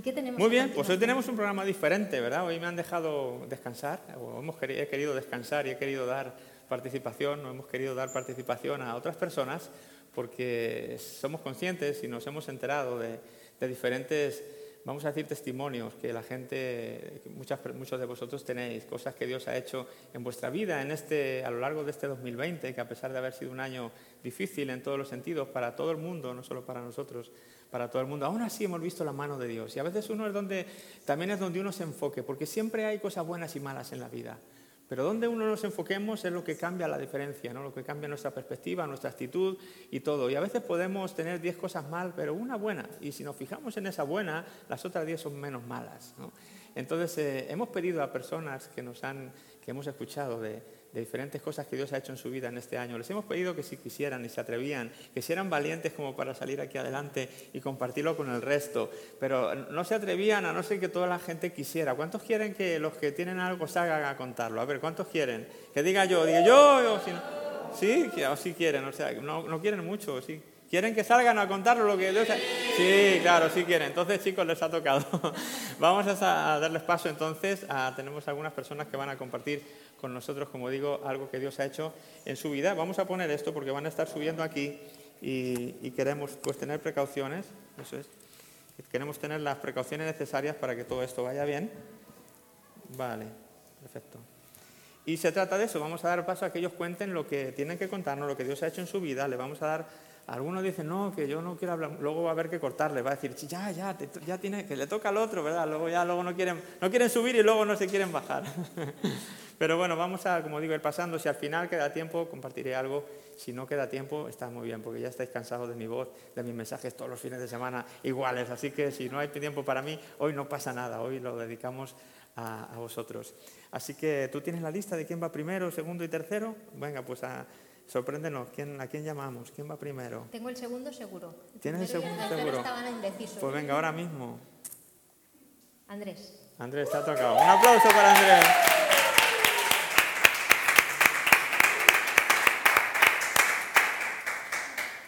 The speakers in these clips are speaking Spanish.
¿Y qué tenemos? Muy bien, pues hoy tenemos un programa diferente, ¿verdad? Hoy me han dejado descansar, o hemos queri- he querido descansar y he querido dar participación, o hemos querido dar participación a otras personas porque somos conscientes y nos hemos enterado de, de diferentes, vamos a decir, testimonios que la gente, que muchas, muchos de vosotros tenéis, cosas que Dios ha hecho en vuestra vida en este, a lo largo de este 2020, que a pesar de haber sido un año difícil en todos los sentidos para todo el mundo, no solo para nosotros, para todo el mundo. Aún así hemos visto la mano de Dios. Y a veces uno es donde, también es donde uno se enfoque, porque siempre hay cosas buenas y malas en la vida. Pero donde uno nos enfoquemos es lo que cambia la diferencia, ¿no? lo que cambia nuestra perspectiva, nuestra actitud y todo. Y a veces podemos tener 10 cosas mal, pero una buena. Y si nos fijamos en esa buena, las otras 10 son menos malas. ¿no? Entonces, eh, hemos pedido a personas que nos han, que hemos escuchado de, de diferentes cosas que Dios ha hecho en su vida en este año. Les hemos pedido que si quisieran y se atrevían, que si eran valientes como para salir aquí adelante y compartirlo con el resto, pero no se atrevían a no ser que toda la gente quisiera. ¿Cuántos quieren que los que tienen algo salgan a contarlo? A ver, ¿cuántos quieren? Que diga yo, diga yo, o si no. Sí, o sí quieren, o sea, no, no quieren mucho, sí. ¿Quieren que salgan a contarlo lo que Dios ha... Sí, claro, sí quieren. Entonces, chicos, les ha tocado. Vamos a darles paso entonces. A, tenemos algunas personas que van a compartir con nosotros, como digo, algo que Dios ha hecho en su vida. Vamos a poner esto porque van a estar subiendo aquí y, y queremos pues tener precauciones. Eso es. Queremos tener las precauciones necesarias para que todo esto vaya bien. Vale, perfecto. Y se trata de eso, vamos a dar paso a que ellos cuenten lo que tienen que contarnos, lo que Dios ha hecho en su vida, le vamos a dar, algunos dicen, no, que yo no quiero hablar, luego va a haber que cortarle, va a decir, "Sí, ya, ya, ya tiene, que le toca al otro, ¿verdad? Luego ya, luego no quieren, no quieren subir y luego no se quieren bajar. Pero bueno, vamos a, como digo, ir pasando, si al final queda tiempo, compartiré algo, si no queda tiempo, está muy bien, porque ya estáis cansados de mi voz, de mis mensajes todos los fines de semana iguales, así que si no hay tiempo para mí, hoy no pasa nada, hoy lo dedicamos a, a vosotros. Así que tú tienes la lista de quién va primero, segundo y tercero. Venga, pues a, sorpréndenos, ¿quién, ¿a quién llamamos? ¿Quién va primero? Tengo el segundo seguro. ¿Tienes el primero y segundo seguro? Estaban indecisos. Pues venga, ahora mismo. Andrés. Andrés, te ha tocado. Un aplauso para Andrés.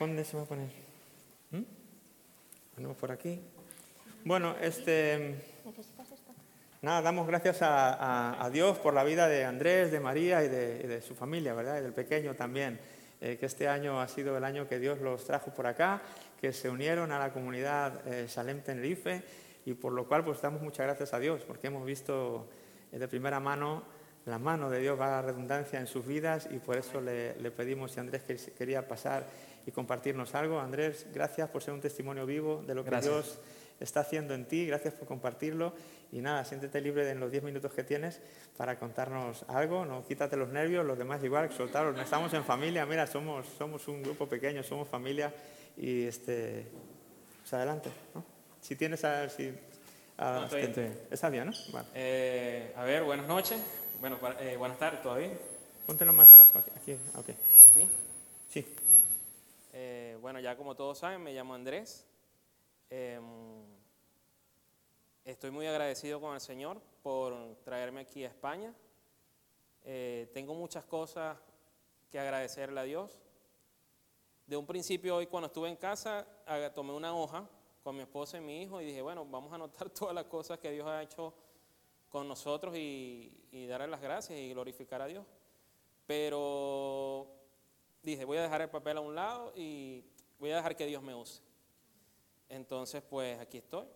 ¿Dónde se va a poner? ¿Mm? Ponemos por aquí. Bueno, este... Nada, damos gracias a, a- a Dios por la vida de Andrés, de María y de, y de su familia, ¿verdad? Y del pequeño también. Eh, que este año ha sido el año que Dios los trajo por acá, que se unieron a la comunidad eh, Salem Tenerife y por lo cual pues damos muchas gracias a Dios porque hemos visto eh, de primera mano la mano de Dios, va la redundancia en sus vidas y por eso le, le pedimos si Andrés que- quería pasar y compartirnos algo. Andrés, gracias por ser un testimonio vivo de lo que Gracias. Dios está haciendo en ti, gracias por compartirlo y nada, siéntete libre en los 10 minutos que tienes para contarnos algo, no quítate los nervios, los demás igual, soltaros, estamos en familia, mira, somos, somos un grupo pequeño, somos familia y este, pues adelante, ¿no? Si tienes a, si, a- No, estoy bien. Está bien, ¿no? Vale. Eh, a ver, buenas noches. Bueno, eh, buenas tardes todavía. Póntelo más abajo, aquí, aquí, ok. ¿Sí? Sí, Eh, bueno, ya como todos saben, me llamo Andrés. Em, estoy muy agradecido con el Señor por traerme aquí a España. Eh, tengo muchas cosas que agradecerle a Dios. De un principio hoy cuando estuve en casa, tomé una hoja con mi esposa y mi hijo y dije, bueno, vamos a anotar todas las cosas que Dios ha hecho con nosotros y, y darle las gracias y glorificar a Dios. Pero dije, voy a dejar el papel a un lado y voy a dejar que Dios me use. Entonces, pues aquí estoy,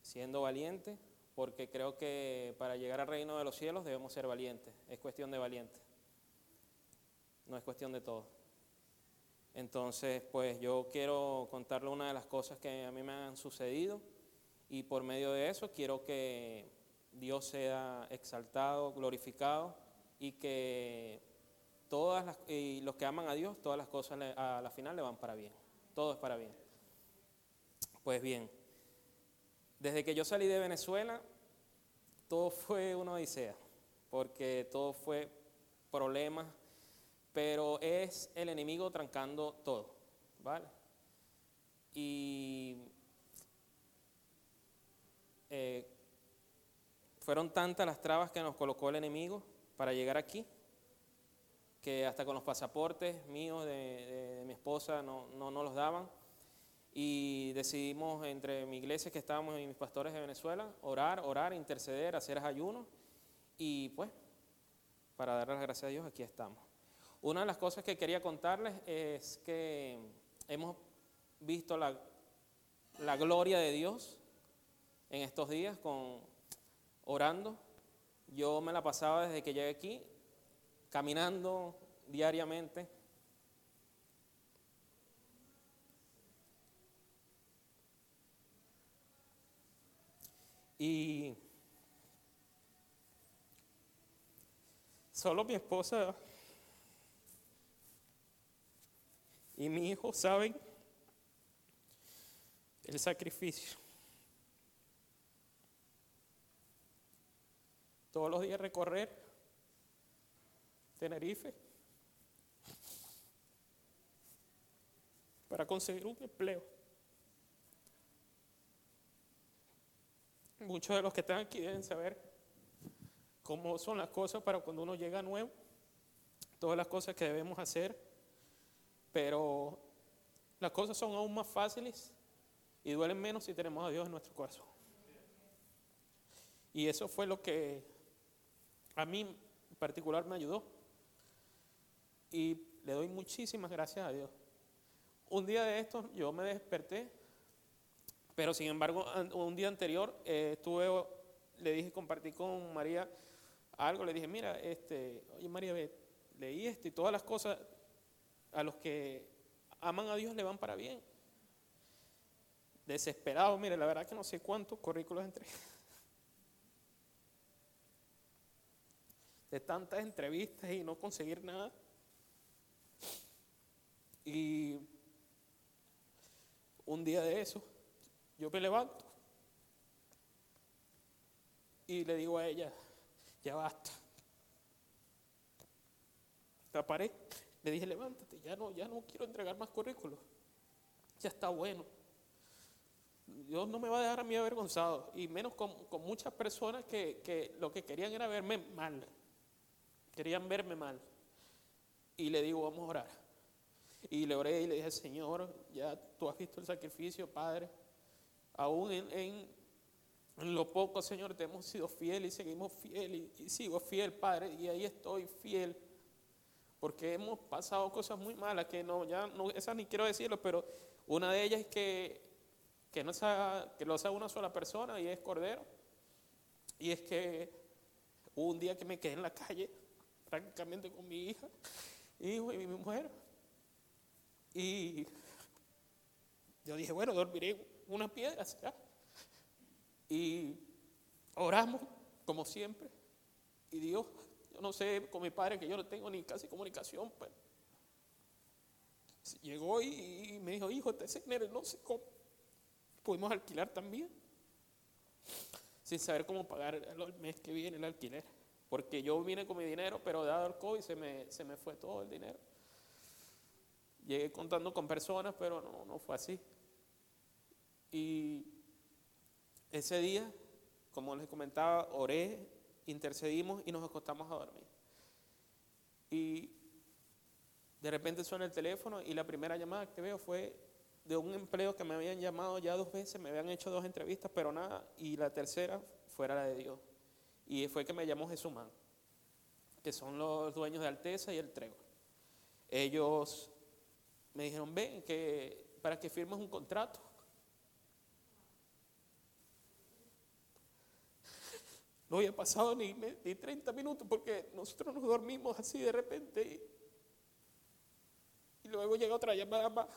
siendo valiente, porque creo que para llegar al reino de los cielos debemos ser valientes. Es cuestión de valiente. No es cuestión de todo. Entonces, pues yo quiero contarle una de las cosas que a mí me han sucedido y por medio de eso quiero que Dios sea exaltado, glorificado y que todas las, y los que aman a Dios, todas las cosas a la final le van para bien. Todo es para bien. Pues bien, desde que yo salí de Venezuela, todo fue una odisea, porque todo fue problemas, pero es el enemigo trancando todo, ¿vale? Y eh, fueron tantas las trabas que nos colocó el enemigo para llegar aquí, que hasta con los pasaportes míos de, de- mi esposa no, no, no los daban. Y decidimos entre mi iglesia que estábamos y mis pastores de Venezuela orar, orar, interceder, hacer ayuno y pues para dar las gracias a Dios aquí estamos. Una de las cosas que quería contarles es que hemos visto la, la gloria de Dios en estos días con orando. Yo me la pasaba desde que llegué aquí caminando diariamente Y solo mi esposa y mi hijo saben el sacrificio. Todos los días recorrer Tenerife para conseguir un empleo. Muchos de los que están aquí deben saber cómo son las cosas para cuando uno llega nuevo, todas las cosas que debemos hacer, pero las cosas son aún más fáciles y duelen menos si tenemos a Dios en nuestro corazón. Y eso fue lo que a mí en particular me ayudó. Y le doy muchísimas gracias a Dios. Un día de estos yo me desperté pero sin embargo, un día anterior eh, estuve, le dije, compartí con María algo, le dije, mira, este, oye María, leí esto y todas las cosas a los que aman a Dios le van para bien. Desesperado, mire, la verdad que no sé cuántos currículos entre de tantas entrevistas y no conseguir nada. Y un día de eso, yo me levanto y le digo a ella, ya basta. La paré, le dije, levántate, ya no, ya no quiero entregar más currículos. Ya está bueno. Dios no me va a dejar a mí avergonzado, y menos con, muchas personas que, que lo que querían era verme mal. Querían verme mal. Y le digo, vamos a orar. Y le oré y le dije, Señor, ya tú has visto el sacrificio, Padre aún en, lo poco, Señor, te hemos sido fiel y seguimos fiel y, sigo fiel, Padre, y ahí estoy fiel. Porque hemos pasado cosas muy malas que no, ya no, esas ni quiero decirlo, pero una de ellas es que, que, no sea, que lo sea una sola persona y es Cordero. Y es que hubo un día que me quedé en la calle, prácticamente con mi hija, hijo y mi mujer. Y yo dije, bueno, dormiré una piedra será. Y oramos, como siempre. Y Dios, yo no sé, con mi padre, que yo no tengo ni casi comunicación, pues. Llegó y, me dijo, hijo, te no sé cómo. Pudimos alquilar también. Sin saber cómo pagar el mes que viene el alquiler. Porque yo vine con mi dinero, pero dado el COVID se me, se me fue todo el dinero. Llegué contando con personas, pero no, no fue así. Y ese día, como les comentaba, oré, intercedimos y nos acostamos a dormir. Y de repente suena el teléfono y la primera llamada que veo fue de un empleo que me habían llamado ya dos veces, me habían hecho dos entrevistas, pero nada, y la tercera fuera la de Dios. Y fue que me llamó Jesumán, que son los dueños de Alteza y el Trego. Ellos me dijeron, ven, que para que firmes un contrato No había pasado ni, ni 30 minutos porque nosotros nos dormimos así de repente y, luego llega otra llamada más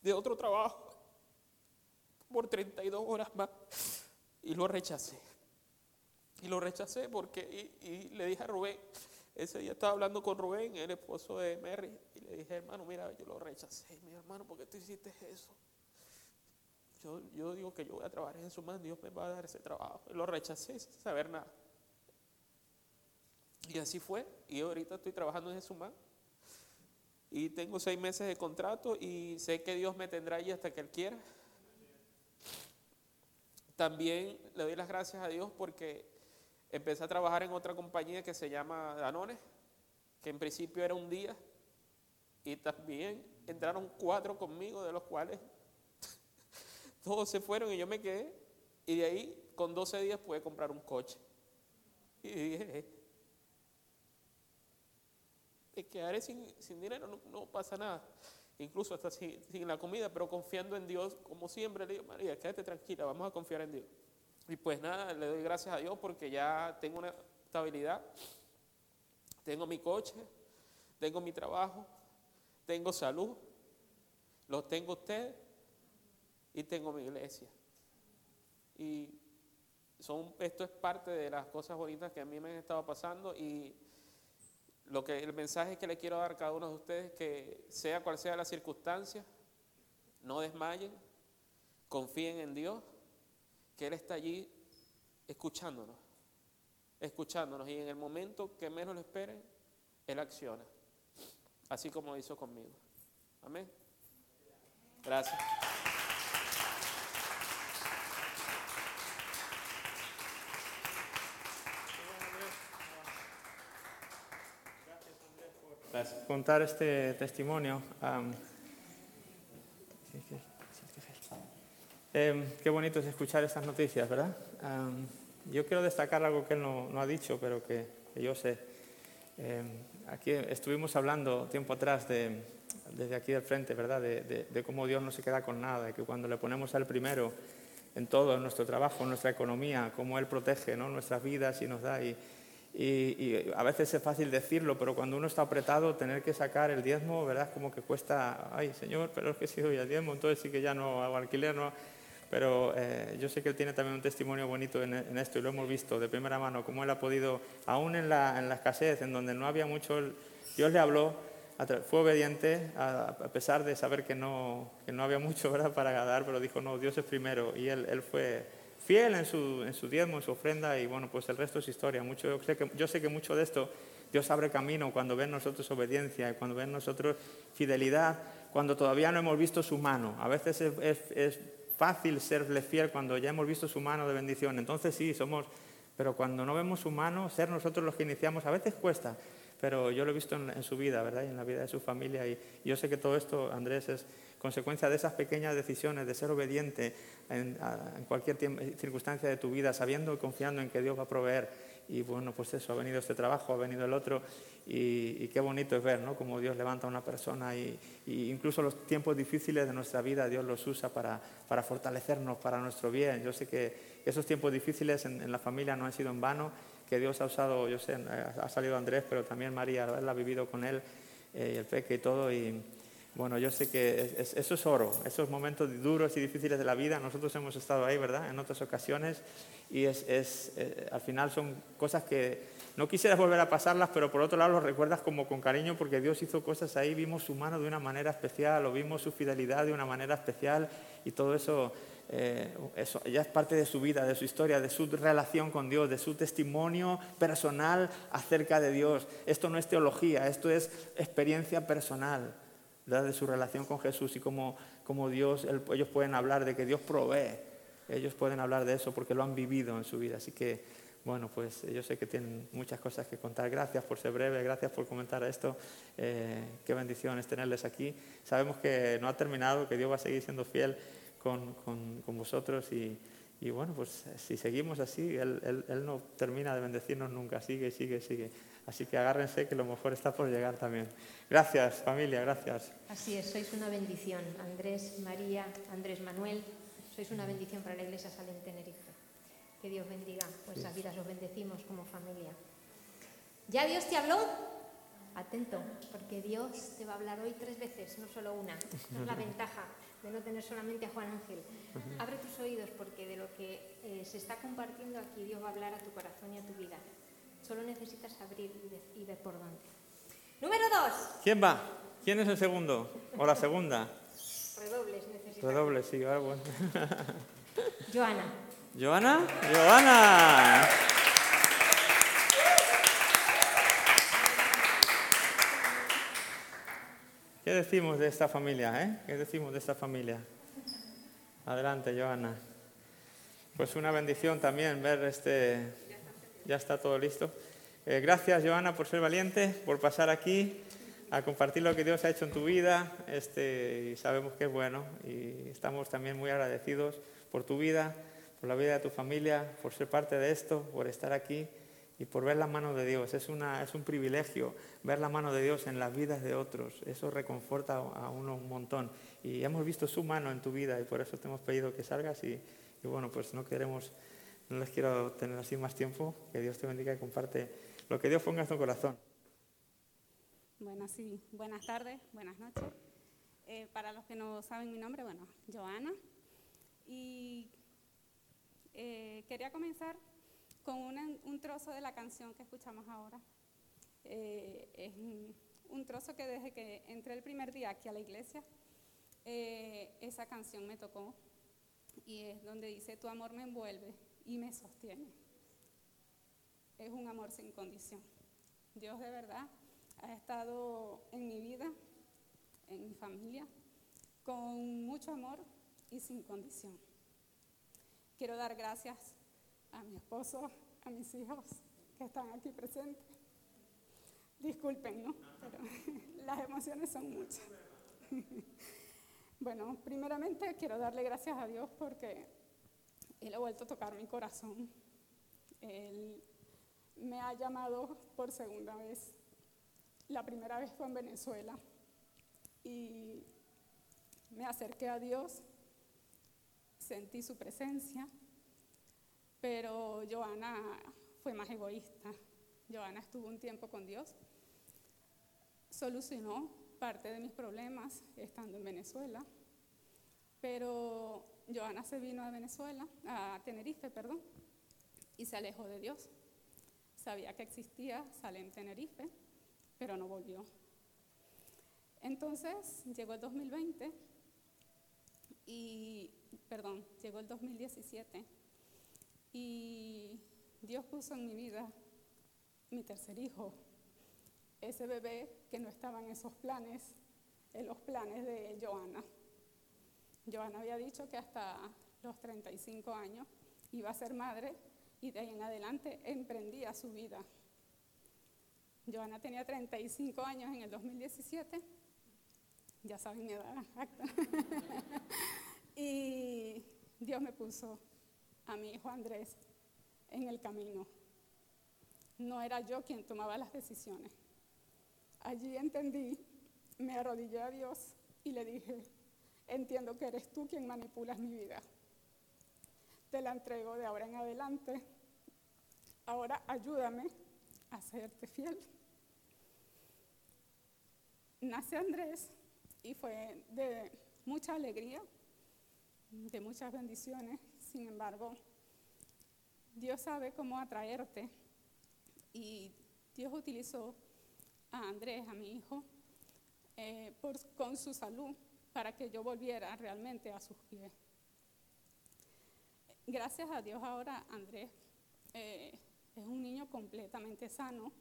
de otro trabajo por 32 horas más y lo rechacé. Y lo rechacé porque, y, le dije a Rubén, ese día estaba hablando con Rubén, el esposo de Mary, y le dije, hermano, mira, yo lo rechacé. Mi hermano, ¿por qué tú hiciste eso? Yo, digo que yo voy a trabajar en su mano, Dios me va a dar ese trabajo. Lo rechacé sin saber nada. Y así fue. Y ahorita estoy trabajando en su mano. Y tengo seis meses de contrato y sé que Dios me tendrá allí hasta que Él quiera. También le doy las gracias a Dios porque empecé a trabajar en otra compañía que se llama Danone, que en principio era un día. Y también entraron cuatro conmigo, de los cuales todos se fueron y yo me quedé. Y de ahí, con 12 días, pude comprar un coche. Y dije, te quedaré sin, sin dinero, no, pasa nada. Incluso hasta sin, la comida, pero confiando en Dios, como siempre le digo, María, quédate tranquila, vamos a confiar en Dios. Y pues nada, le doy gracias a Dios porque ya tengo una estabilidad, tengo mi coche, tengo mi trabajo, tengo salud, lo tengo usted y tengo mi iglesia. Y son, esto es parte de las cosas bonitas que a mí me han estado pasando y lo que el mensaje que le quiero dar a cada uno de ustedes que sea cual sea la circunstancia, no desmayen, confíen en Dios, que Él está allí escuchándonos, escuchándonos y en el momento que menos lo esperen, Él acciona, así como hizo conmigo. Amén. Gracias. Gracias. Contar este testimonio. sí. Em, qué bonito es escuchar estas noticias, ¿verdad? Am, yo quiero destacar algo que él no, no ha dicho, pero que, que yo sé. Em, aquí estuvimos hablando tiempo atrás de, desde aquí del frente, ¿verdad? De, de- de cómo Dios no se queda con nada, de que cuando le ponemos al primero en todo, en nuestro trabajo, en nuestra economía, cómo Él protege ¿no? nuestras vidas y nos da. Y, y, y a veces es fácil decirlo, pero cuando uno está apretado, tener que sacar el diezmo, ¿verdad? Como que cuesta, ay Señor, pero es que si doy el diezmo, entonces sí que ya no hago alquiler, ¿no? Pero eh, yo sé que Él tiene también un testimonio bonito en, en esto y lo hemos visto de primera mano, cómo Él ha podido, aún en la, en la escasez, en donde no había mucho, Dios le habló, fue obediente a, a pesar de saber que no, que no había mucho ¿verdad? para dar, pero dijo, no, Dios es primero. Y Él, él fue fiel en su, en su diezmo, en su ofrenda, y bueno, pues el resto es historia. Mucho, yo, sé que, yo sé que mucho de esto Dios abre camino cuando ven nosotros obediencia, y cuando ven nosotros fidelidad, cuando todavía no hemos visto su mano. A veces es, es- es fácil serle fiel cuando ya hemos visto su mano de bendición. Entonces sí, somos, pero cuando no vemos su mano, ser nosotros los que iniciamos, a veces cuesta, pero yo lo he visto en, en su vida, ¿verdad? Y en la vida de su familia. Y yo sé que todo esto, Andrés, es consecuencia de esas pequeñas decisiones, de ser obediente en, cualquier circunstancia de tu vida, sabiendo y confiando en que Dios va a proveer. Y bueno, pues eso, ha venido este trabajo, ha venido el otro, y, qué bonito es ver, ¿no? Cómo Dios levanta a una persona y, incluso los tiempos difíciles de nuestra vida, Dios los usa para, fortalecernos, para nuestro bien. Yo sé que esos tiempos difíciles en, la familia no han sido en vano, que Dios ha usado, yo sé, ha salido Andrés, pero también María, haberla vivido con él, eh, el peque y todo, bueno, yo sé que es- es- eso es oro, esos momentos duros y difíciles de la vida, nosotros hemos estado ahí, ¿verdad?, en otras ocasiones, y es, es, eh, al final son cosas que no quisieras volver a pasarlas, pero por otro lado los recuerdas como con cariño, porque Dios hizo cosas ahí, vimos su mano de una manera especial, o vimos su fidelidad de una manera especial, y todo eso, eh, eso ya es parte de su vida, de su historia, de su relación con Dios, de su testimonio personal acerca de Dios. Esto no es teología, esto es experiencia personal. ¿Verdad? de su relación con Jesús y cómo, cómo Dios, ellos pueden hablar de que Dios provee. Ellos pueden hablar de eso porque lo han vivido en su vida. Así que, bueno, pues yo sé que tienen muchas cosas que contar. Gracias por ser breve, gracias por comentar esto. Eh, qué bendición es tenerles aquí. Sabemos que no ha terminado, que Dios va a seguir siendo fiel con, con- con vosotros y, y, bueno, pues si seguimos así, él, él- Él no termina de bendecirnos nunca, sigue, sigue, sigue. Así que agárrense que lo mejor está por llegar también. Gracias, familia, gracias. Así es, sois una bendición. Andrés, María, Andrés Manuel, sois una bendición para la Iglesia Salem Tenerife. Que Dios bendiga vuestras vidas, los bendecimos como familia. ¿Ya Dios te habló? Atento, porque Dios te va a hablar hoy tres veces, no solo una. Esa es la ventaja de no tener solamente a Juan Ángel. Abre tus oídos porque de lo que eh, se está compartiendo aquí Dios va a hablar a tu corazón y a tu vida. Solo necesitas abrir y, ver por dónde. Número dos. ¿Quién va? ¿Quién es el segundo? ¿O la segunda? Redobles necesitas. Redoble, sí, ah, bueno. Joana. ¿Joana? ¡Joana! ¿Qué decimos de esta familia, eh? ¿Qué decimos de esta familia? Adelante, Joana. Pues una bendición también ver este... Ya está todo listo. Eh, gracias, Joana, por ser valiente, por pasar aquí. a compartir lo que Dios ha hecho en tu vida este, y sabemos que es bueno y estamos también muy agradecidos por tu vida, por la vida de tu familia, por ser parte de esto, por estar aquí y por ver la mano de Dios. Es, una, es un privilegio ver la mano de Dios en las vidas de otros. Eso reconforta a uno un montón. Y hemos visto su mano en tu vida y por eso te hemos pedido que salgas y, y bueno, pues no queremos, no les quiero tener así más tiempo. Que Dios te bendiga y comparte lo que Dios ponga en tu corazón. Bueno, sí, buenas tardes, buenas noches. Eh, para los que no saben mi nombre, bueno, Joana. Y eh, quería comenzar con un trozo de la canción que escuchamos ahora. Eh, es un trozo que desde que entré el primer día aquí a la iglesia, esa canción me tocó y es donde dice, tu amor me envuelve y me sostiene. Es un amor sin condición. Dios de verdad ha estado en mi vida, en mi familia, con mucho amor y sin condición. Quiero dar gracias a mi esposo, a mis hijos que están aquí presentes. Disculpen, ¿no? Pero las emociones son muchas. Bueno, primeramente quiero darle gracias a Dios porque Él ha vuelto a tocar mi corazón. Él me ha llamado por segunda vez la primera vez fue en Venezuela y me acerqué a Dios, sentí su presencia, pero Joana fue más egoísta. Joana estuvo un tiempo con Dios, solucionó parte de mis problemas estando en Venezuela, pero Joana se vino a Venezuela, a Tenerife, perdón, y se alejó de Dios. Sabía que existía Salem Tenerife, pero no volvió. Entonces llegó el 2020 y, perdón, llegó el 2017 y Dios puso en mi vida mi tercer hijo, ese bebé que no estaba en esos planes, en los planes de Joana. Joana había dicho que hasta los 35 años iba a ser madre y de ahí en adelante emprendía su vida Joana tenía 35 años en el 2017, ya saben mi edad y Dios me puso a mi hijo Andrés en el camino. No era yo quien tomaba las decisiones. Allí entendí, me arrodillé a Dios y le dije, entiendo que eres tú quien manipulas mi vida. Te la entrego de ahora en adelante. Ahora ayúdame a serte fiel. Nace Andrés y fue de mucha alegría, de muchas bendiciones. Sin embargo, Dios sabe cómo atraerte y Dios utilizó a Andrés, a mi hijo, eh, con su salud para que yo volviera realmente a sus pies. Gracias a Dios ahora Andrés eh, es un niño completamente sano.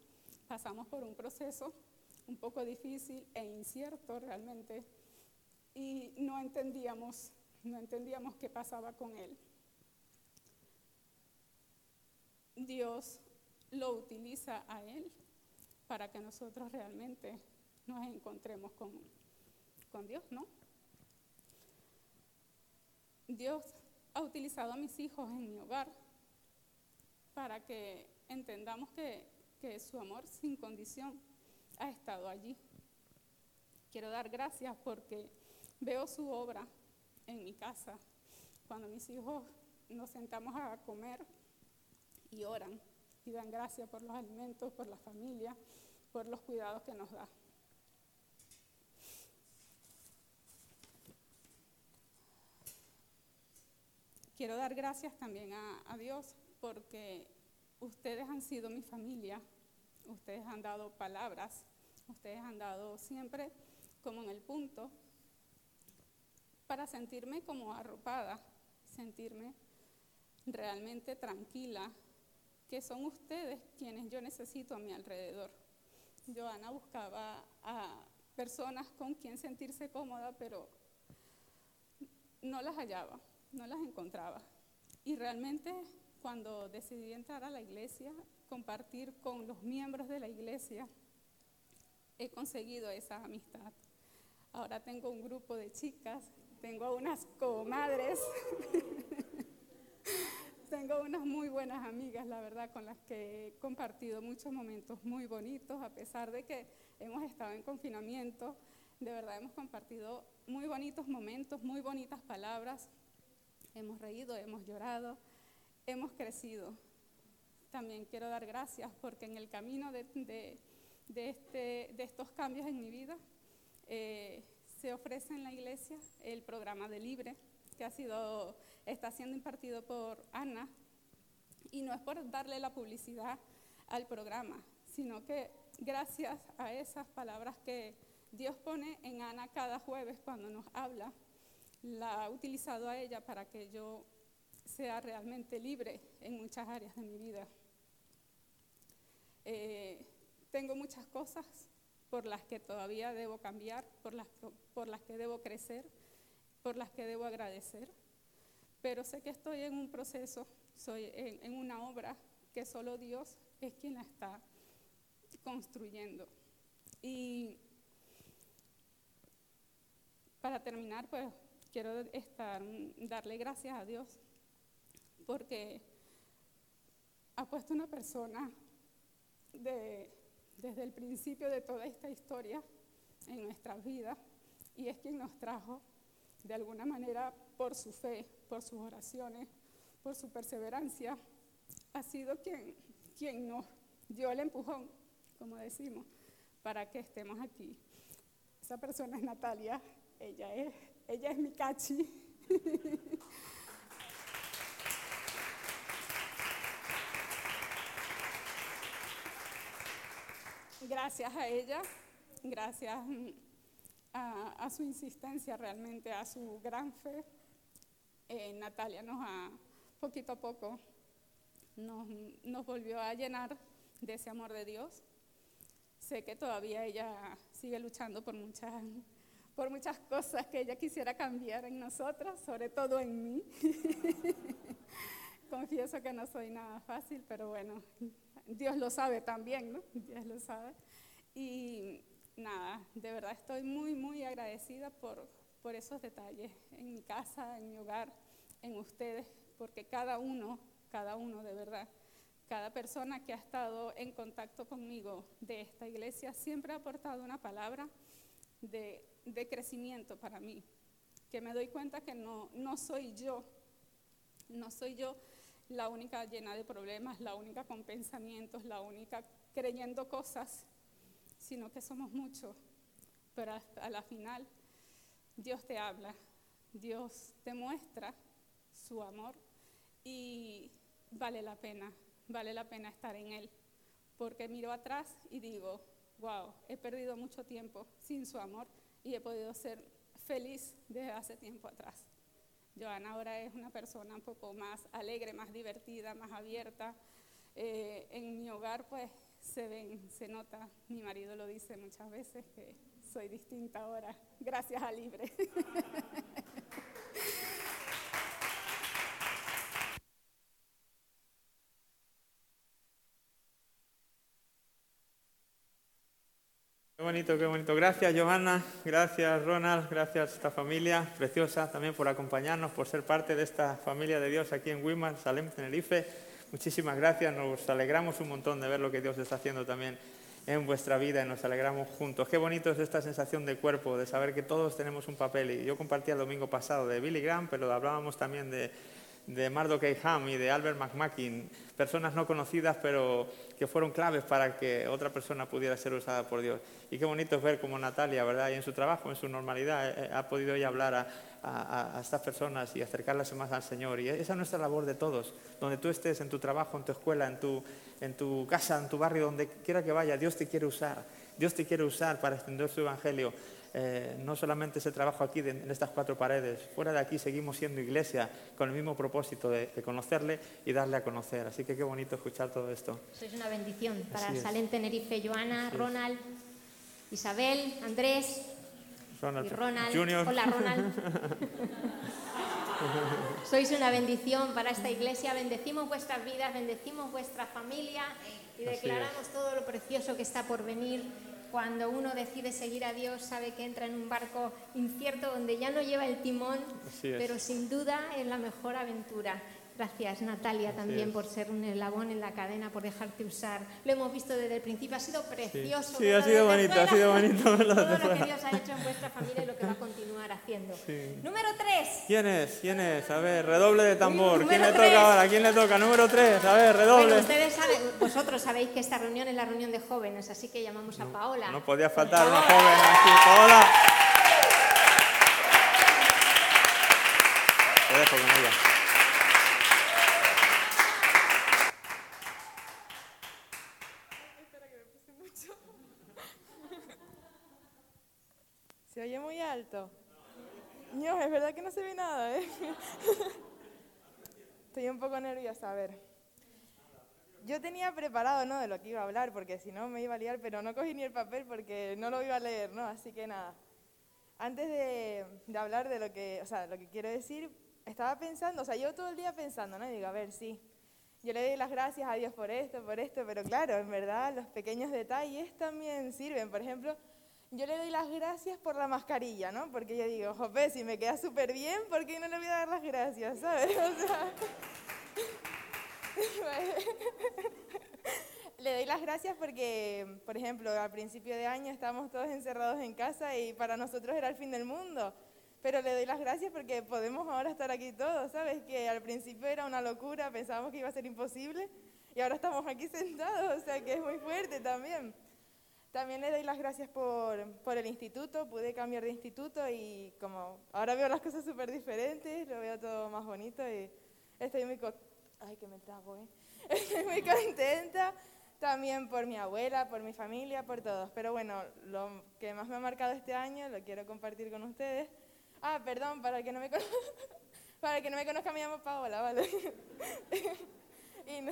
Pasamos por un proceso un poco difícil e incierto realmente y no entendíamos, no entendíamos qué pasaba con él. Dios lo utiliza a él para que nosotros realmente nos encontremos con, con Dios, ¿no? Dios ha utilizado a mis hijos en mi hogar para que entendamos que, que su amor sin condición ha estado allí. Quiero dar gracias porque veo su obra en mi casa. Cuando mis hijos nos sentamos a comer y oran y dan gracias por los alimentos, por la familia, por los cuidados que nos da. Quiero dar gracias también a, Dios porque ustedes han sido mi familia, ustedes han dado palabras Ustedes han dado siempre como en el punto para sentirme como arropada, sentirme realmente tranquila, que son ustedes quienes yo necesito a mi alrededor. Joana buscaba a personas con quien sentirse cómoda, pero no las hallaba, no las encontraba. Y realmente cuando decidí entrar a la iglesia, compartir con los miembros de la iglesia, he conseguido esa amistad. Ahora tengo un grupo de chicas, tengo unas comadres, tengo unas muy buenas amigas, la verdad, con las que he compartido muchos momentos muy bonitos, a pesar de que hemos estado en confinamiento. De verdad hemos compartido muy bonitos momentos, muy bonitas palabras. Hemos reído, hemos llorado, hemos crecido. También quiero dar gracias porque en el camino de, este, de estos cambios en mi vida eh, se ofrece en la iglesia el programa de Libre, que ha sido, está siendo impartido por Ana. Y no es por darle la publicidad al programa, sino que gracias a esas palabras que Dios pone en Ana cada jueves cuando nos habla, la ha utilizado a ella para que yo sea realmente libre en muchas áreas de mi vida. Eh, tengo muchas cosas por las que todavía debo cambiar, por las, por las que debo crecer, por las que debo agradecer, pero sé que estoy en un proceso, soy en, en una obra que solo Dios es quien la está construyendo. Y para terminar, pues quiero estar, darle gracias a Dios porque ha puesto una persona desde el principio de toda esta historia en nuestras vidas y es quien nos trajo de alguna manera por su fe, por sus oraciones, por su perseverancia, ha sido quien, quien nos dio el empujón, como decimos, para que estemos aquí. Esa persona es Natalia, ella es, ella es mi cachi. gracias a ella, gracias a, su insistencia realmente, a su gran fe, eh, Natalia nos ha, poquito a poco, nos, nos volvió a llenar de ese amor de Dios. Sé que todavía ella sigue luchando por muchas por muchas cosas que ella quisiera cambiar en nosotras, sobre todo en mí. Confieso que no soy nada fácil, pero bueno, Dios lo sabe también, ¿no? Dios lo sabe. Y nada, de verdad estoy muy, muy agradecida por, por esos detalles en mi casa, en mi hogar, en ustedes, porque cada uno, cada uno de verdad, cada persona que ha estado en contacto conmigo de esta iglesia siempre ha aportado una palabra de crecimiento para mí, que me doy cuenta que no, no soy yo, no soy yo la única llena de problemas, la única con pensamientos, la única creyendo cosas, sino que somos muchos. Pero a la final Dios te habla, Dios te muestra su amor y vale la pena, vale la pena estar en Él. Porque miro atrás y digo, wow, he perdido mucho tiempo sin su amor y he podido ser feliz desde hace tiempo atrás. Joana ahora es una persona un poco más alegre, más divertida, más abierta. Eh, en mi hogar pues se ven, se nota, mi marido lo dice muchas veces que soy distinta ahora, gracias a Libre. Qué bonito, qué bonito. Gracias, Johanna. Gracias, Ronald. Gracias a esta familia preciosa también por acompañarnos, por ser parte de esta familia de Dios aquí en Wimar, Salem, Tenerife. Muchísimas gracias. Nos alegramos un montón de ver lo que Dios está haciendo también en vuestra vida y nos alegramos juntos. Qué bonito es esta sensación de cuerpo, de saber que todos tenemos un papel. Y yo compartí el domingo pasado de Billy Graham, pero hablábamos también de de Mardochai Ham y de Albert McMackin, personas no conocidas pero que fueron claves para que otra persona pudiera ser usada por Dios. Y qué bonito es ver cómo Natalia, ¿verdad? Y en su trabajo, en su normalidad, eh, eh, ha podido ella hablar a, estas personas y acercarlas más al Señor. Y esa es nuestra labor de todos. Donde tú estés, en tu trabajo, en tu escuela, en tu, en tu casa, en tu barrio, donde quiera que vaya, Dios te quiere usar. Dios te quiere usar para extender su evangelio. Eh, no solamente ese trabajo aquí en estas cuatro paredes, fuera de aquí seguimos siendo iglesia con el mismo propósito de, conocerle y darle a conocer. Así que qué bonito escuchar todo esto. Sois una bendición para Salén Tenerife, Joana, Ronald, Isabel, Andrés y Ronald. Junior. Hola Ronald. Sois una bendición para esta iglesia, bendecimos vuestras vidas, bendecimos vuestra familia y declaramos todo lo precioso que está por venir cuando uno decide seguir a Dios, sabe que entra en un barco incierto donde ya no lleva el timón, pero sin duda es la mejor aventura. Gracias Natalia también es. por ser un eslabón en la cadena, por dejarte usar. Lo hemos visto desde el principio, ha sido precioso. Sí, verlo ha sido bonito, ha fuera. sido bonito verlo Todo lo que. Dios ha hecho en vuestra familia y lo que va a continuar haciendo. Sí. Número 3. ¿Quién es? ¿Quién es? A ver, redoble de tambor. Número ¿Quién le toca ahora? ¿Quién le toca? Número 3. A ver, redoble. Bueno, ustedes saben, vosotros sabéis que esta reunión es la reunión de jóvenes, así que llamamos a Paola. No podía faltar una joven aquí. Paola. Te dejo con ella. Oye muy alto. No, es verdad que no se ve nada, ¿eh? Estoy un poco nerviosa, a ver. Yo tenía preparado, ¿no?, de lo que iba a hablar, porque si no me iba a liar, pero no cogí ni el papel porque no lo iba a leer, ¿no? Así que nada. Antes de, de hablar de lo que, o sea, lo que quiero decir, estaba pensando, o sea, yo todo el día pensando, ¿no? Y digo, a ver, sí, yo le doy las gracias a Dios por esto, por esto, pero claro, en verdad los pequeños detalles también sirven. Por ejemplo, yo le doy las gracias por la mascarilla, ¿no? Porque yo digo, jope, si me queda súper bien, ¿por qué no le voy a dar las gracias, ¿sabes? Le doy las gracias porque, por ejemplo, al principio de año estábamos todos encerrados en casa y para nosotros era el fin del mundo. Pero le doy las gracias porque podemos ahora estar aquí todos, ¿sabes? Que al principio era una locura, pensábamos que iba a ser imposible y ahora estamos aquí sentados, o sea que es muy fuerte también. También le doy las gracias por, por el instituto, pude cambiar de instituto y como ahora veo las cosas súper diferentes, lo veo todo más bonito y estoy muy, Ay, que me trago, ¿eh? estoy muy contenta. También por mi abuela, por mi familia, por todos. Pero bueno, lo que más me ha marcado este año lo quiero compartir con ustedes. Ah, perdón, para que no me para que no me conozca me llamo Paola, ¿vale? y, no-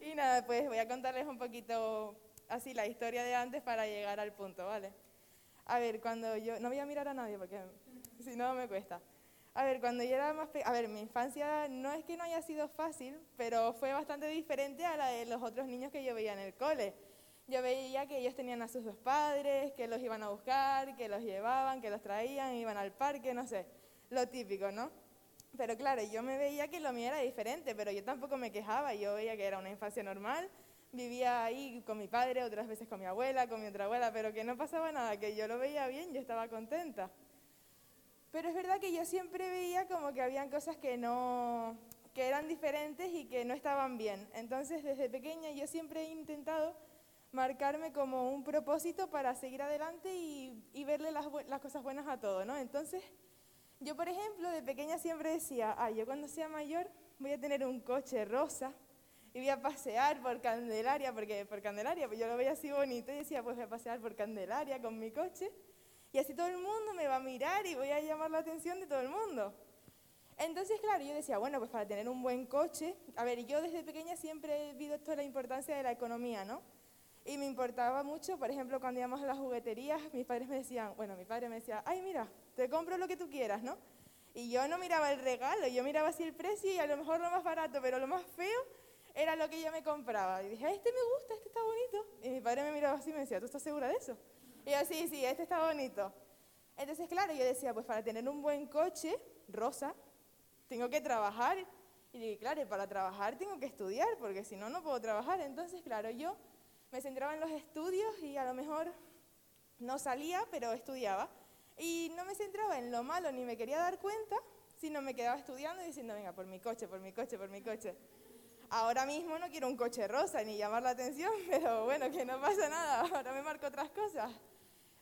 y nada, pues voy a contarles un poquito así la historia de antes para llegar al punto, ¿vale? A ver, cuando yo... No voy a mirar a nadie porque si no me cuesta. A ver, cuando yo era más... A ver, mi infancia no es que no haya sido fácil, pero fue bastante diferente a la de los otros niños que yo veía en el cole. Yo veía que ellos tenían a sus dos padres, que los iban a buscar, que los llevaban, que los traían, iban al parque, no sé, lo típico, ¿no? Pero claro, yo me veía que lo mío era diferente, pero yo tampoco me quejaba, yo veía que era una infancia normal, vivía ahí con mi padre, otras veces con mi abuela, con mi otra abuela, pero que no pasaba nada, que yo lo veía bien, yo estaba contenta. Pero es verdad que yo siempre veía como que habían cosas que no, que eran diferentes y que no estaban bien. Entonces, desde pequeña yo siempre he intentado marcarme como un propósito para seguir adelante y, y verle las, las cosas buenas a todo, ¿no? Entonces, yo, por ejemplo, de pequeña siempre decía, ah, yo cuando sea mayor voy a tener un coche rosa y voy a pasear por Candelaria, porque por Candelaria, pues yo lo veía así bonito y decía, pues voy a pasear por Candelaria con mi coche y así todo el mundo me va a mirar y voy a llamar la atención de todo el mundo. Entonces, claro, yo decía, bueno, pues para tener un buen coche, a ver, yo desde pequeña siempre he visto la importancia de la economía, ¿no? Y me importaba mucho, por ejemplo, cuando íbamos a las jugueterías, mis padres me decían, bueno, mi padre me decía, ay, mira, te compro lo que tú quieras, ¿no? Y yo no miraba el regalo, yo miraba así el precio y a lo mejor lo más barato, pero lo más feo era lo que yo me compraba. Y dije, este me gusta, este está bonito. Y mi padre me miraba así y me decía, ¿tú estás segura de eso? Y yo, sí, sí, este está bonito. Entonces, claro, yo decía, pues para tener un buen coche, rosa, tengo que trabajar. Y dije, claro, para trabajar tengo que estudiar, porque si no, no puedo trabajar. Entonces, claro, yo me centraba en los estudios y a lo mejor no salía, pero estudiaba. Y no me centraba en lo malo ni me quería dar cuenta, sino me quedaba estudiando y diciendo, venga, por mi coche, por mi coche, por mi coche. Ahora mismo no quiero un coche rosa ni llamar la atención, pero bueno, que no pasa nada, ahora me marco otras cosas.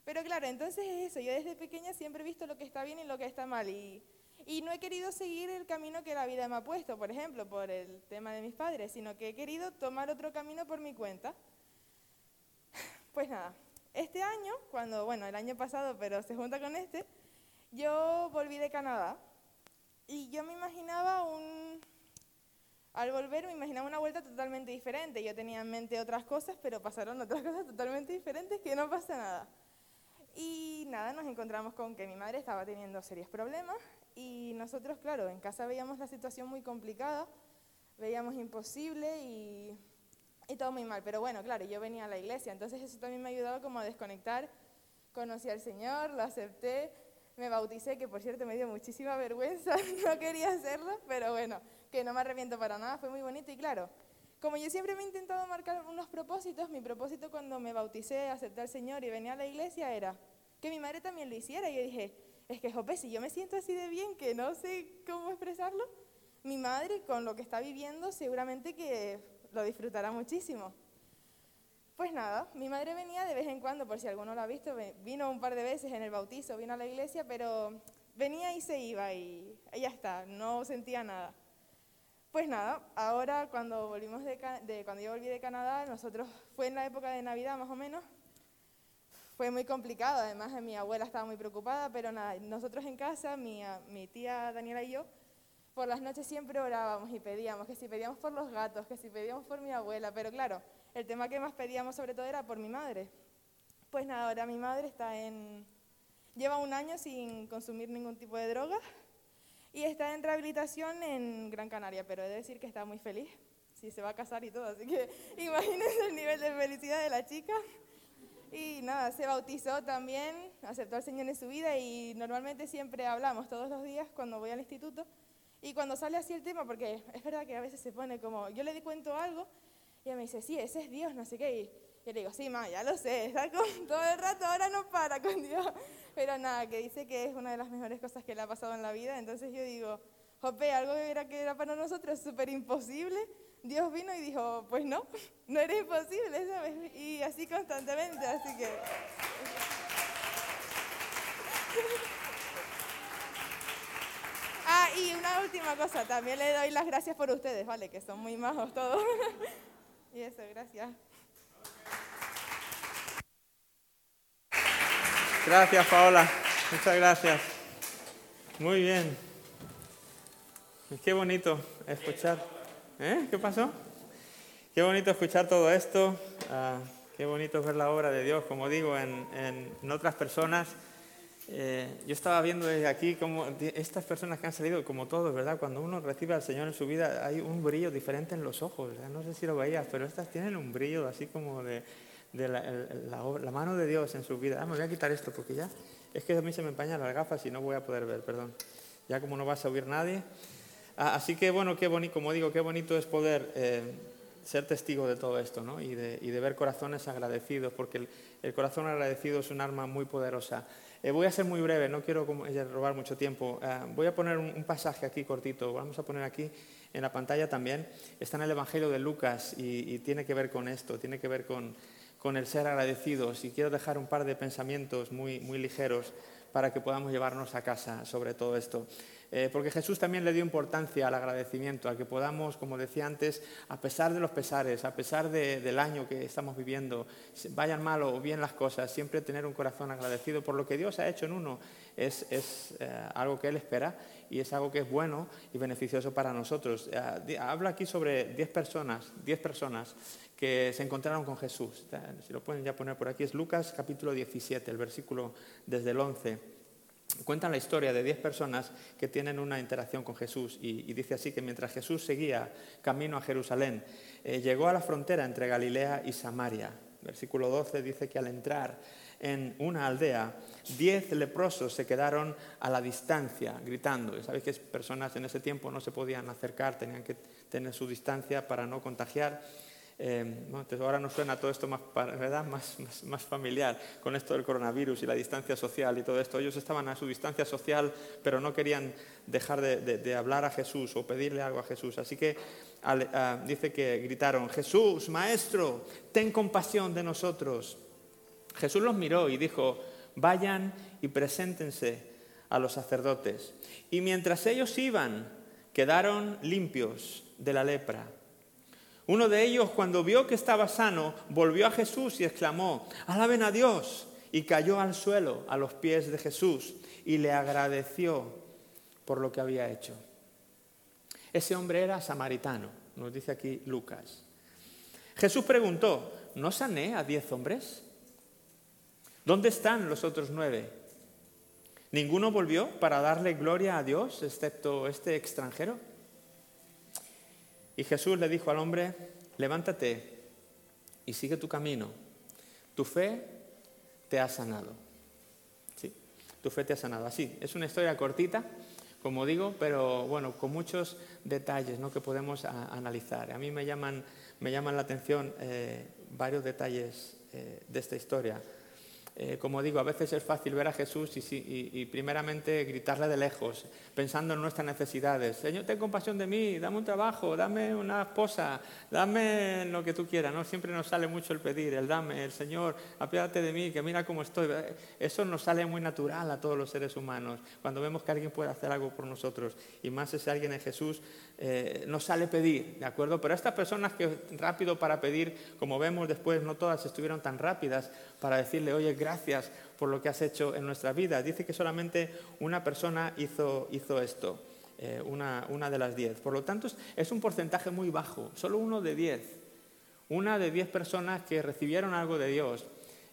Pero claro, entonces es eso, yo desde pequeña siempre he visto lo que está bien y lo que está mal y, y no he querido seguir el camino que la vida me ha puesto, por ejemplo, por el tema de mis padres, sino que he querido tomar otro camino por mi cuenta. Pues nada, este año, cuando, bueno, el año pasado, pero se junta con este, yo volví de Canadá y yo me imaginaba un... Al volver me imaginaba una vuelta totalmente diferente. Yo tenía en mente otras cosas, pero pasaron otras cosas totalmente diferentes que no pasa nada. Y nada, nos encontramos con que mi madre estaba teniendo serios problemas y nosotros, claro, en casa veíamos la situación muy complicada, veíamos imposible y y todo muy mal. Pero bueno, claro, yo venía a la iglesia, entonces eso también me ayudaba como a desconectar. Conocí al Señor, lo acepté, me bauticé, que por cierto me dio muchísima vergüenza, no quería hacerlo, pero bueno, que no me arrepiento para nada, fue muy bonito y claro, como yo siempre me he intentado marcar unos propósitos, mi propósito cuando me bauticé, acepté al Señor y venía a la iglesia era que mi madre también lo hiciera. Y yo dije, es que, Jope, si yo me siento así de bien que no sé cómo expresarlo, mi madre con lo que está viviendo seguramente que lo disfrutará muchísimo. Pues nada, mi madre venía de vez en cuando, por si alguno lo ha visto, vino un par de veces en el bautizo, vino a la iglesia, pero venía y se iba y ya está, no sentía nada. Pues nada, ahora cuando volvimos de, cuando yo volví de Canadá, nosotros fue en la época de Navidad más o menos, fue muy complicado, además mi abuela estaba muy preocupada, pero nada, nosotros en casa, mi, mi tía Daniela y yo, por las noches siempre orábamos y pedíamos, que si pedíamos por los gatos, que si pedíamos por mi abuela, pero claro, el tema que más pedíamos sobre todo era por mi madre. Pues nada, ahora mi madre está en... lleva un año sin consumir ningún tipo de droga y está en rehabilitación en Gran Canaria, pero he de decir que está muy feliz, si se va a casar y todo, así que imagínense el nivel de felicidad de la chica. Y nada, se bautizó también, aceptó al Señor en su vida y normalmente siempre hablamos todos los días cuando voy al instituto y cuando sale así el tema, porque es verdad que a veces se pone como, yo le di cuento algo y ella me dice, sí, ese es Dios, no sé qué. Y yo le digo, sí, ma, ya lo sé, está con, todo el rato, ahora no para con Dios. Pero nada, que dice que es una de las mejores cosas que le ha pasado en la vida. Entonces yo digo, Jope, algo que era, que era para nosotros súper imposible. Dios vino y dijo, pues no, no era imposible, ¿sabes? Y así constantemente, así que... Ah, y una última cosa, también le doy las gracias por ustedes, ¿vale? Que son muy majos todos. y eso, gracias. Gracias, Paola. Muchas gracias. Muy bien. Qué bonito escuchar. ¿Eh? ¿Qué pasó? Qué bonito escuchar todo esto. Ah, qué bonito ver la obra de Dios, como digo, en, en otras personas. Eh, yo estaba viendo desde aquí como estas personas que han salido, como todos, ¿verdad? Cuando uno recibe al Señor en su vida, hay un brillo diferente en los ojos. No sé si lo veías, pero estas tienen un brillo así como de, la, mano de Dios en su vida. Ah, me voy a quitar esto porque ya es que a mí se me empañan las gafas y no voy a poder ver, perdón. Ya como no va a subir nadie. Ah, así que bueno, qué bonito, como digo, qué bonito es poder eh, ser testigo de todo esto, ¿no? Y de, y de ver corazones agradecidos, porque el, el corazón agradecido es un arma muy poderosa. Eh, voy a ser muy breve, no quiero robar mucho tiempo. Eh, voy a poner un, pasaje aquí cortito, vamos a poner aquí en la pantalla también. Está en el Evangelio de Lucas y, tiene que ver con esto, tiene que ver con, con, el ser agradecidos. Y quiero dejar un par de pensamientos muy, muy ligeros para que podamos llevarnos a casa sobre todo esto. Eh, porque Jesús también le dio importancia al agradecimiento, a que podamos, como decía antes, a pesar de los pesares, a pesar del año que estamos viviendo, vayan mal o bien las cosas, siempre tener un corazón agradecido por lo que Dios ha hecho en uno es, eh, algo que Él espera y es algo que es bueno y beneficioso para nosotros. Eh, habla aquí sobre 10 personas, 10 personas que se encontraron con Jesús. Si lo pueden ya poner por aquí, es Lucas capítulo 17, el versículo desde el 11 cuentan la historia de diez personas que tienen una interacción con Jesús y, dice así que mientras Jesús seguía camino a Jerusalén, eh, llegó a la frontera entre Galilea y Samaria. Versículo 12 dice que al entrar en una aldea, diez leprosos se quedaron a la distancia gritando. Sabéis que personas en ese tiempo no se podían acercar, tenían que tener su distancia para no contagiar. Eh, ahora nos suena todo esto más, ¿verdad? Más, más, familiar con esto del coronavirus y la distancia social y todo esto. Ellos estaban a su distancia social, pero no querían dejar de, hablar a Jesús o pedirle algo a Jesús. Así que dice que gritaron, Jesús, Maestro, ten compasión de nosotros. Jesús los miró y dijo, vayan y preséntense a los sacerdotes. Y mientras ellos iban, quedaron limpios de la lepra. Uno de ellos, cuando vio que estaba sano, volvió a Jesús y exclamó, alaben a Dios, y cayó al suelo a los pies de Jesús y le agradeció por lo que había hecho. Ese hombre era samaritano, nos dice aquí Lucas. Jesús preguntó, ¿no sané a diez hombres? ¿Dónde están los otros nueve? ¿Ninguno volvió para darle gloria a Dios excepto este extranjero? Y Jesús le dijo al hombre, levántate y sigue tu camino. Tu fe te ha sanado. Sí, tu fe te ha sanado. Así, es una historia cortita, como digo, pero bueno, con muchos detalles ¿no? que podemos analizar. A mí me llaman, la atención eh, varios detalles eh, de esta historia. Eh, como digo, a veces es fácil ver a Jesús y, primeramente gritarle de lejos, pensando en nuestras necesidades. Señor, ten compasión de mí, dame un trabajo, dame una esposa, dame lo que tú quieras. ¿no? Siempre nos sale mucho el pedir, el dame, el Señor, apiádate de mí, que mira cómo estoy. Eso nos sale muy natural a todos los seres humanos. Cuando vemos que alguien puede hacer algo por nosotros, y más ese alguien es Jesús, eh, nos sale pedir, ¿de acuerdo? Pero estas personas que rápido para pedir, como vemos después, no todas estuvieron tan rápidas para decirle, oye, gracias por lo que has hecho en nuestra vida. Dice que solamente una persona hizo, hizo esto, eh, una, una, de las diez. Por lo tanto, es un porcentaje muy bajo, solo uno de diez. Una de diez personas que recibieron algo de Dios,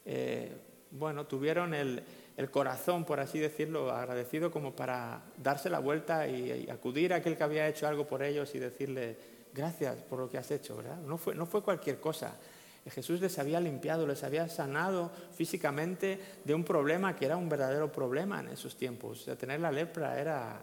eh, bueno, tuvieron el, el, corazón, por así decirlo, agradecido como para darse la vuelta y, y, acudir a aquel que había hecho algo por ellos y decirle, gracias por lo que has hecho, ¿verdad? No fue, no fue cualquier cosa. Jesús les había limpiado, les había sanado físicamente de un problema que era un verdadero problema en esos tiempos. tener la lepra era,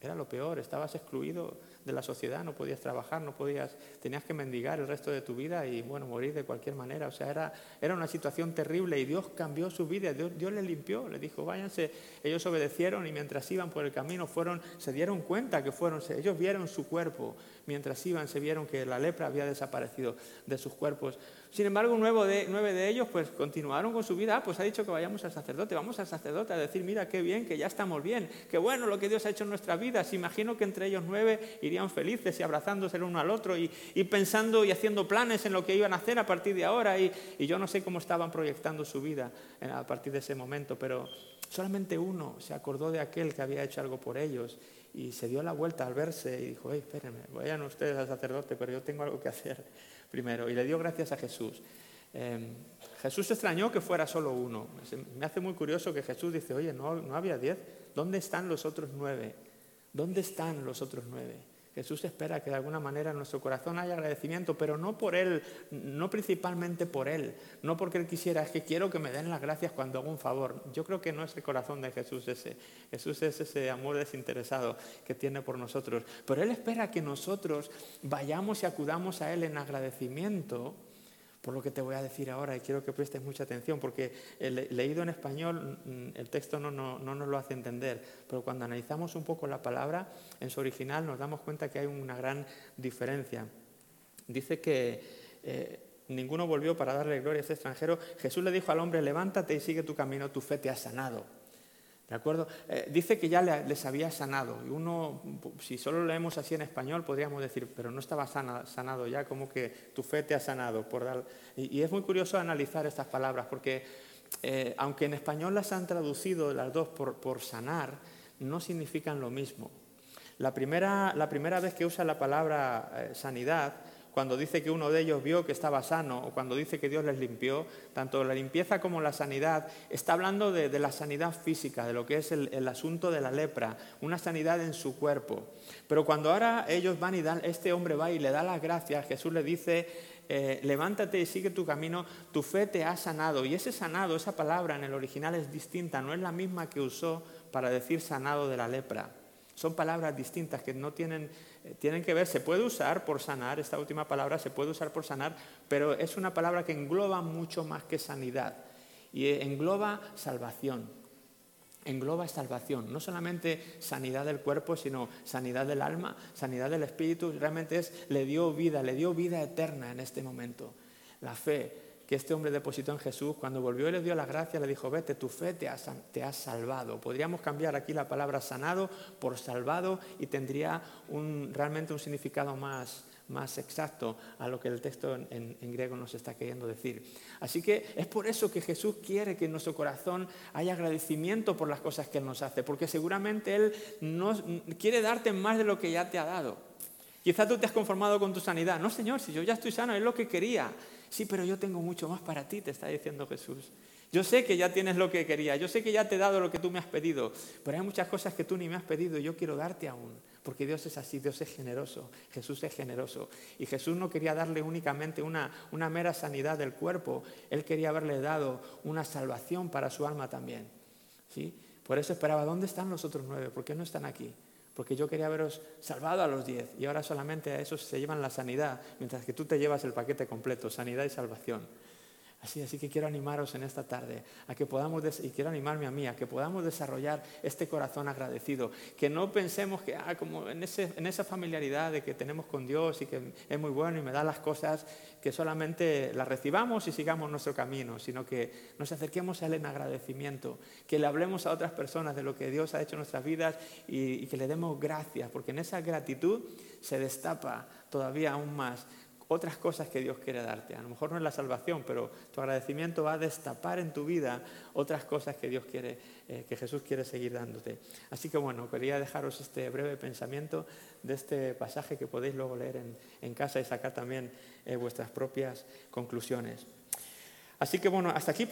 era lo peor, estabas excluido de la sociedad, no podías trabajar, no podías, tenías que mendigar el resto de tu vida y bueno, morir de cualquier manera. O sea, era, era una situación terrible y Dios cambió su vida, Dios, Dios les limpió, les dijo, váyanse. Ellos obedecieron y mientras iban por el camino fueron, se dieron cuenta que fueron, ellos vieron su cuerpo, mientras iban se vieron que la lepra había desaparecido de sus cuerpos. Sin embargo, nueve de, ellos pues continuaron con su vida. Ah, pues ha dicho que vayamos al sacerdote. Vamos al sacerdote a decir, mira, qué bien, que ya estamos bien. Qué bueno lo que Dios ha hecho en nuestra vida. Se imagino que entre ellos nueve irían felices y abrazándose el uno al otro y, pensando y haciendo planes en lo que iban a hacer a partir de ahora. Y, y yo no sé cómo estaban proyectando su vida a partir de ese momento, pero solamente uno se acordó de aquel que había hecho algo por ellos y se dio la vuelta al verse y dijo, hey, espérenme, vayan ustedes al sacerdote, pero yo tengo algo que hacer primero. Y le dio gracias a Jesús. Em, Jesús extrañó que fuera solo uno. Me hace muy curioso que Jesús dice, oye, ¿no, no había diez? ¿Dónde están los otros nueve? ¿Dónde están los otros nueve? Jesús espera que de alguna manera en nuestro corazón haya agradecimiento, pero no por Él, no principalmente por Él, no porque Él quisiera, es que quiero que me den las gracias cuando hago un favor. Yo creo que no es el corazón de Jesús ese. Jesús es ese amor desinteresado que tiene por nosotros. Pero Él espera que nosotros vayamos y acudamos a Él en agradecimiento por lo que te voy a decir ahora y quiero que prestes mucha atención porque leído en español mm, el texto no, no, no, nos lo hace entender, pero cuando analizamos un poco la palabra en su original nos damos cuenta que hay una gran diferencia. Dice que eh, ninguno volvió para darle gloria a ese extranjero. Jesús le dijo al hombre, levántate y sigue tu camino, tu fe te ha sanado. ¿De acuerdo? Eh, dice que ya les había sanado. Y uno, si solo leemos así en español, podríamos decir, pero no estaba sanado ya, como que tu fe te ha sanado. Y, es muy curioso analizar estas palabras, porque eh, aunque en español las han traducido las dos por, por sanar, no significan lo mismo. La primera, la primera vez que usa la palabra eh, sanidad cuando dice que uno de ellos vio que estaba sano o cuando dice que Dios les limpió, tanto la limpieza como la sanidad, está hablando de, la sanidad física, de lo que es el, asunto de la lepra, una sanidad en su cuerpo. Pero cuando ahora ellos van y dan, este hombre va y le da las gracias, Jesús le dice, eh, levántate y sigue tu camino, tu fe te ha sanado. Y ese sanado, esa palabra en el original es distinta, no es la misma que usó para decir sanado de la lepra. Son palabras distintas que no tienen eh, tienen que ver, se puede usar por sanar, esta última palabra se puede usar por sanar, pero es una palabra que engloba mucho más que sanidad y eh, engloba salvación. Engloba salvación, no solamente sanidad del cuerpo, sino sanidad del alma, sanidad del espíritu, realmente es, le dio vida, le dio vida eterna en este momento. La fe, que este hombre depositó en Jesús, cuando volvió y le dio la gracia, le dijo, vete, tu fe te ha, te ha salvado. Podríamos cambiar aquí la palabra sanado por salvado y tendría un, realmente un significado más, más exacto a lo que el texto en, griego nos está queriendo decir. Así que es por eso que Jesús quiere que en nuestro corazón haya agradecimiento por las cosas que Él nos hace, porque seguramente Él nos, quiere darte más de lo que ya te ha dado. Quizá tú te has conformado con tu sanidad. No, Señor, si yo ya estoy sano, es lo que quería. Sí, pero yo tengo mucho más para ti, te está diciendo Jesús. Yo sé que ya tienes lo que quería, yo sé que ya te he dado lo que tú me has pedido, pero hay muchas cosas que tú ni me has pedido y yo quiero darte aún. Porque Dios es así, Dios es generoso, Jesús es generoso. Y Jesús no quería darle únicamente una, una mera sanidad del cuerpo, Él quería haberle dado una salvación para su alma también. ¿sí? Por eso esperaba, ¿dónde están los otros nueve? ¿Por qué no están aquí? Porque yo quería haberos salvado a los diez y ahora solamente a esos se llevan la sanidad, mientras que tú te llevas el paquete completo, sanidad y salvación. Así, así que quiero animaros en esta tarde a que podamos, y quiero animarme a mí, a que podamos desarrollar este corazón agradecido. Que no pensemos que, ah, como en, esa familiaridad de que tenemos con Dios y que es muy bueno y me da las cosas, que solamente las recibamos y sigamos nuestro camino, sino que nos acerquemos a Él en agradecimiento, que le hablemos a otras personas de lo que Dios ha hecho en nuestras vidas y, y que le demos gracias, porque en esa gratitud se destapa todavía aún más otras cosas que Dios quiere darte. A lo mejor no es la salvación, pero tu agradecimiento va a destapar en tu vida otras cosas que Dios quiere, eh, que Jesús quiere seguir dándote. Así que bueno, quería dejaros este breve pensamiento de este pasaje que podéis luego leer en, casa y sacar también eh, vuestras propias conclusiones. Así que bueno, hasta aquí.